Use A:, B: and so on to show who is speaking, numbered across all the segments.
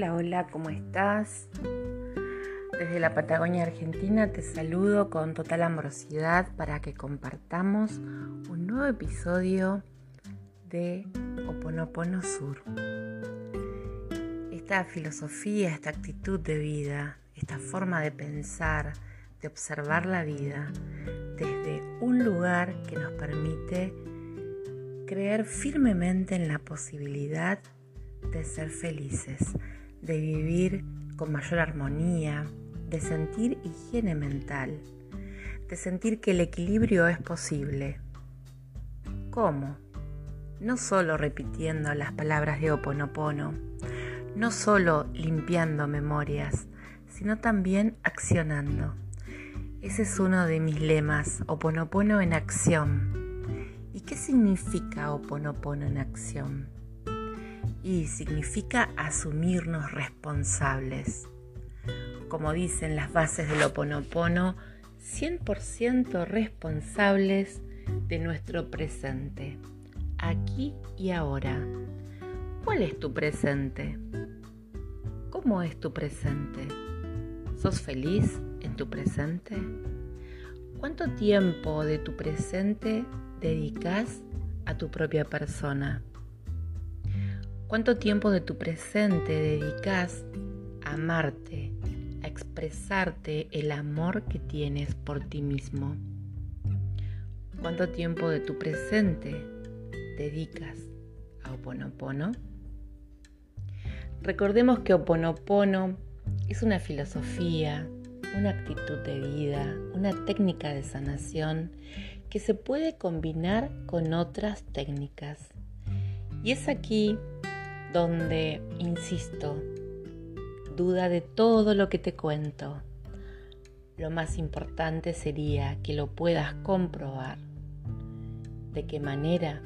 A: Hola, hola, ¿cómo estás? Desde la Patagonia Argentina te saludo con total amorosidad para que compartamos un nuevo episodio de Oponopono Sur. Esta filosofía, esta actitud de vida, esta forma de pensar, de observar la vida desde un lugar que nos permite creer firmemente en la posibilidad de ser felices, de vivir con mayor armonía, de sentir higiene mental, de sentir que el equilibrio es posible. ¿Cómo? No solo repitiendo las palabras de Oponopono, no solo limpiando memorias, sino también accionando. Ese es uno de mis lemas, Oponopono en acción. ¿Y qué significa Oponopono en acción? Y significa asumirnos responsables. Como dicen las bases del Oponopono, 100% responsables de nuestro presente, aquí y ahora. ¿Cuál es tu presente? ¿Cómo es tu presente? ¿Sos feliz en tu presente? ¿Cuánto tiempo de tu presente dedicas a tu propia persona? ¿Cuánto tiempo de tu presente dedicas a amarte, a expresarte el amor que tienes por ti mismo? ¿Cuánto tiempo de tu presente dedicas a Oponopono? Recordemos que Oponopono es una filosofía, una actitud de vida, una técnica de sanación que se puede combinar con otras técnicas. Y es aquí donde, insisto, duda de todo lo que te cuento. Lo más importante sería que lo puedas comprobar. ¿De qué manera?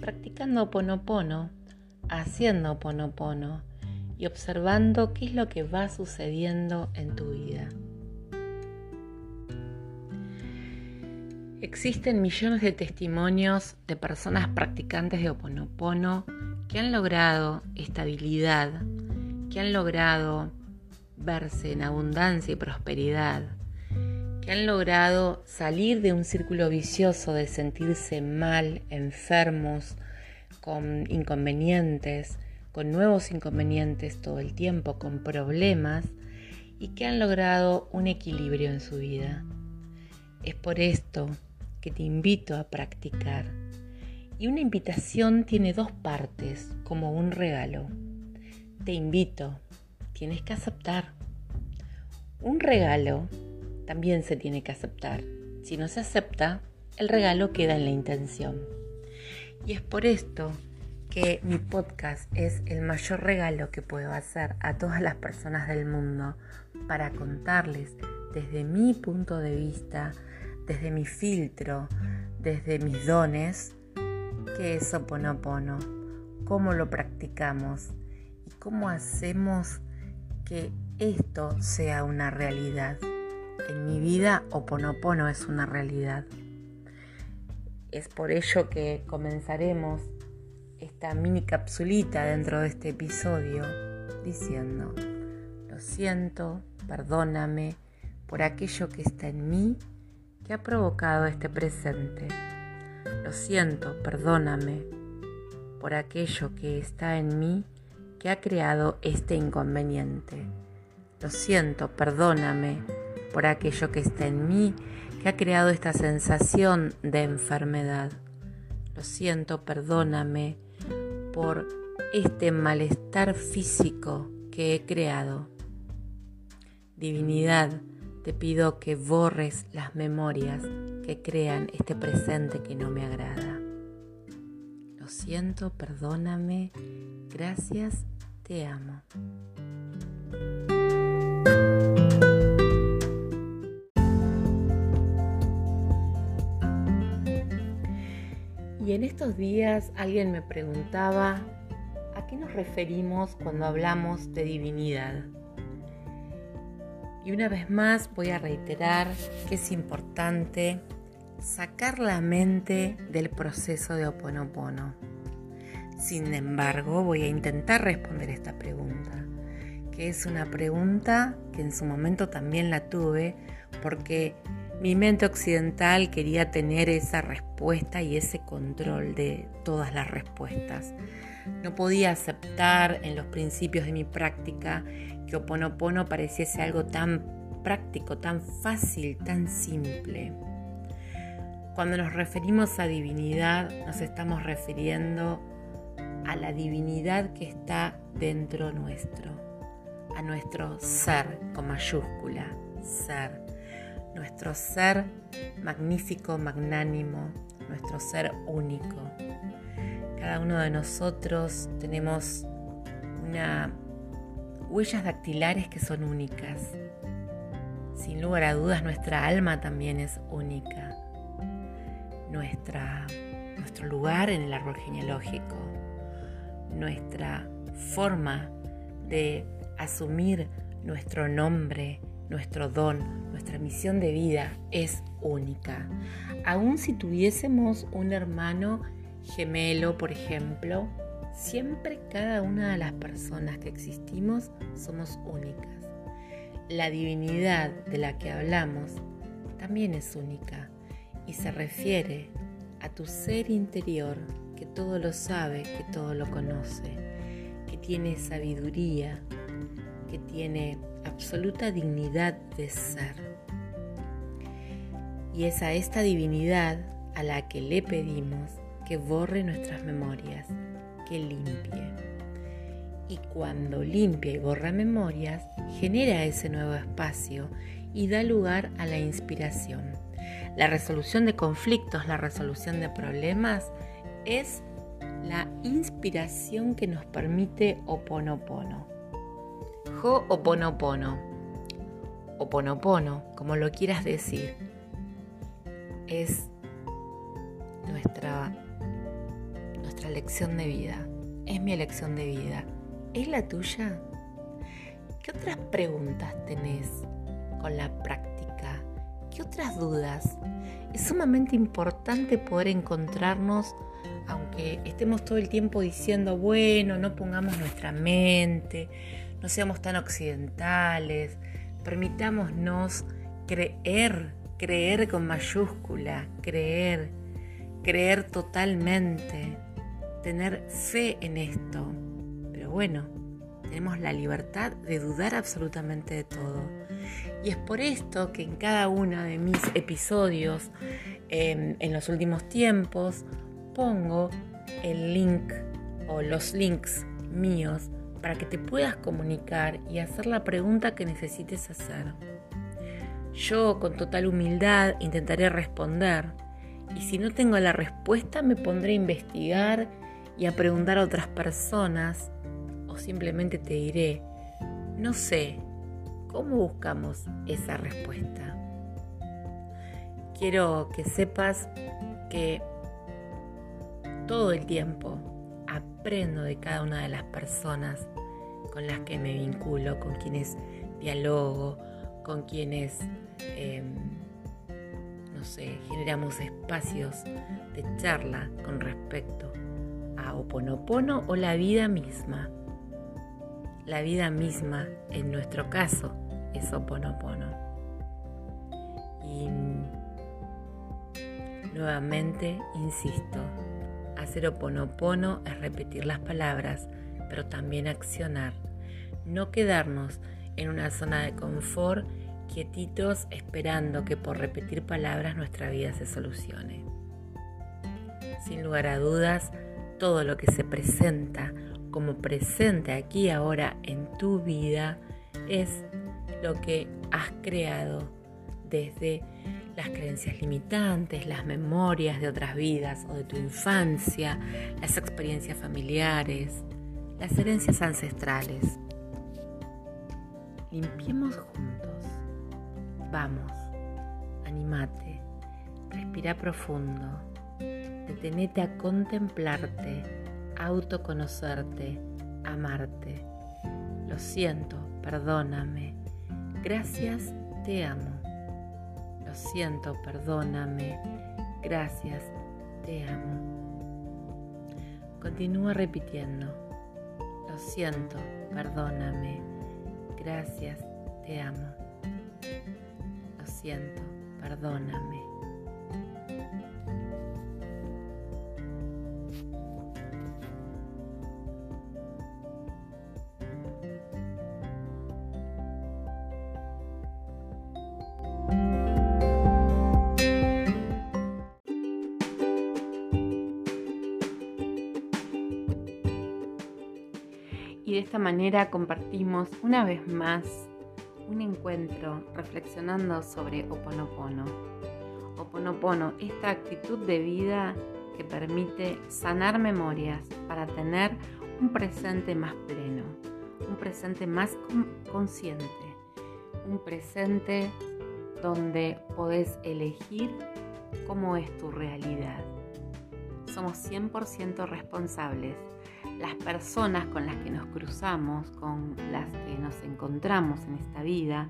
A: Practicando ponopono, haciendo ponopono y observando qué es lo que va sucediendo en tu vida. Existen millones de testimonios de personas practicantes de Oponopono que han logrado estabilidad, que han logrado verse en abundancia y prosperidad, que han logrado salir de un círculo vicioso de sentirse mal, enfermos, con inconvenientes, con nuevos inconvenientes todo el tiempo, con problemas, y que han logrado un equilibrio en su vida. Es por esto que te invito a practicar. Y una invitación tiene dos partes, como un regalo. Te invito, tienes que aceptar. Un regalo también se tiene que aceptar. Si no se acepta, el regalo queda en la intención. Y es por esto que mi podcast es el mayor regalo que puedo hacer a todas las personas del mundo para contarles desde mi punto de vista desde mi filtro, desde mis dones, qué es Oponopono, cómo lo practicamos y cómo hacemos que esto sea una realidad. En mi vida Oponopono es una realidad. Es por ello que comenzaremos esta mini capsulita dentro de este episodio diciendo, lo siento, perdóname por aquello que está en mí que ha provocado este presente. Lo siento, perdóname por aquello que está en mí que ha creado este inconveniente. Lo siento, perdóname por aquello que está en mí que ha creado esta sensación de enfermedad. Lo siento, perdóname por este malestar físico que he creado. Divinidad, te pido que borres las memorias que crean este presente que no me agrada. Lo siento, perdóname, gracias, te amo. Y en estos días alguien me preguntaba, ¿a qué nos referimos cuando hablamos de divinidad? Y una vez más voy a reiterar que es importante sacar la mente del proceso de Oponopono. Sin embargo, voy a intentar responder esta pregunta. que es una pregunta que en su momento también la tuve porque mi mente occidental quería tener esa respuesta y ese control de todas las respuestas. No podía aceptar en los principios de mi práctica que Oponopono pareciese algo tan práctico, tan fácil, tan simple. Cuando nos referimos a divinidad, nos estamos refiriendo a la divinidad que está dentro nuestro, a nuestro ser con mayúscula, ser nuestro ser magnífico, magnánimo, nuestro ser único. Cada uno de nosotros tenemos una huellas dactilares que son únicas. Sin lugar a dudas, nuestra alma también es única. Nuestra, nuestro lugar en el árbol genealógico, nuestra forma de asumir nuestro nombre, nuestro don, nuestra misión de vida es única. Aun si tuviésemos un hermano gemelo, por ejemplo, siempre cada una de las personas que existimos somos únicas. La divinidad de la que hablamos también es única y se refiere a tu ser interior que todo lo sabe, que todo lo conoce, que tiene sabiduría, que tiene absoluta dignidad de ser. Y es a esta divinidad a la que le pedimos que borre nuestras memorias, que limpie. Y cuando limpia y borra memorias, genera ese nuevo espacio y da lugar a la inspiración. La resolución de conflictos, la resolución de problemas es la inspiración que nos permite Oponopono. Ho'oponopono. Oponopono, como lo quieras decir, es nuestra, nuestra lección de vida. Es mi elección de vida. ¿Es la tuya? ¿Qué otras preguntas tenés con la práctica? ¿Qué otras dudas? Es sumamente importante poder encontrarnos, aunque estemos todo el tiempo diciendo, bueno, no pongamos nuestra mente, no seamos tan occidentales, permitámonos creer, creer con mayúscula, creer, creer totalmente, tener fe en esto. Pero bueno, tenemos la libertad de dudar absolutamente de todo. Y es por esto que en cada uno de mis episodios, em, en los últimos tiempos, pongo el link o los links míos para que te puedas comunicar y hacer la pregunta que necesites hacer. Yo con total humildad intentaré responder y si no tengo la respuesta me pondré a investigar y a preguntar a otras personas o simplemente te diré, no sé, ¿cómo buscamos esa respuesta? Quiero que sepas que todo el tiempo aprendo de cada una de las personas con las que me vinculo, con quienes dialogo, con quienes, em, no sé, generamos espacios de charla con respecto a Oponopono o la vida misma. La vida misma, en nuestro caso, es Oponopono. Y nuevamente, insisto, Hacer oponopono es repetir las palabras, pero también accionar. No quedarnos en una zona de confort, quietitos, esperando que por repetir palabras nuestra vida se solucione. Sin lugar a dudas, todo lo que se presenta como presente aquí ahora en tu vida es lo que has creado desde las creencias limitantes, las memorias de otras vidas o de tu infancia, las experiencias familiares, las herencias ancestrales. Limpiemos juntos. Vamos, animate, respira profundo, detenete a contemplarte, autoconocerte, amarte. Lo siento, perdóname. Gracias, te amo siento, perdóname, gracias, te amo. Continúa repitiendo, lo siento, perdóname, Gracias, te amo. Lo siento, perdóname. De esta manera compartimos una vez más un encuentro reflexionando sobre Oponopono. Oponopono, esta actitud de vida que permite sanar memorias para tener un presente más pleno, un presente más consciente, un presente donde podés elegir cómo es tu realidad. Somos 100% responsables las personas con las que nos cruzamos, con las que nos encontramos en esta vida,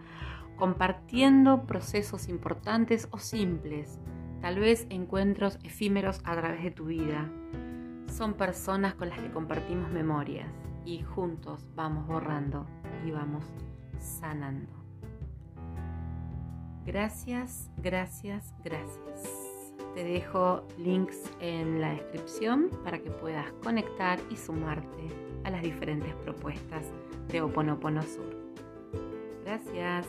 A: compartiendo procesos importantes o simples, tal vez encuentros efímeros a través de tu vida. Son personas con las que compartimos memorias y juntos vamos borrando y vamos sanando. Gracias, gracias, gracias. Te dejo links en la descripción para que puedas conectar y sumarte a las diferentes propuestas de Oponopono Sur. Gracias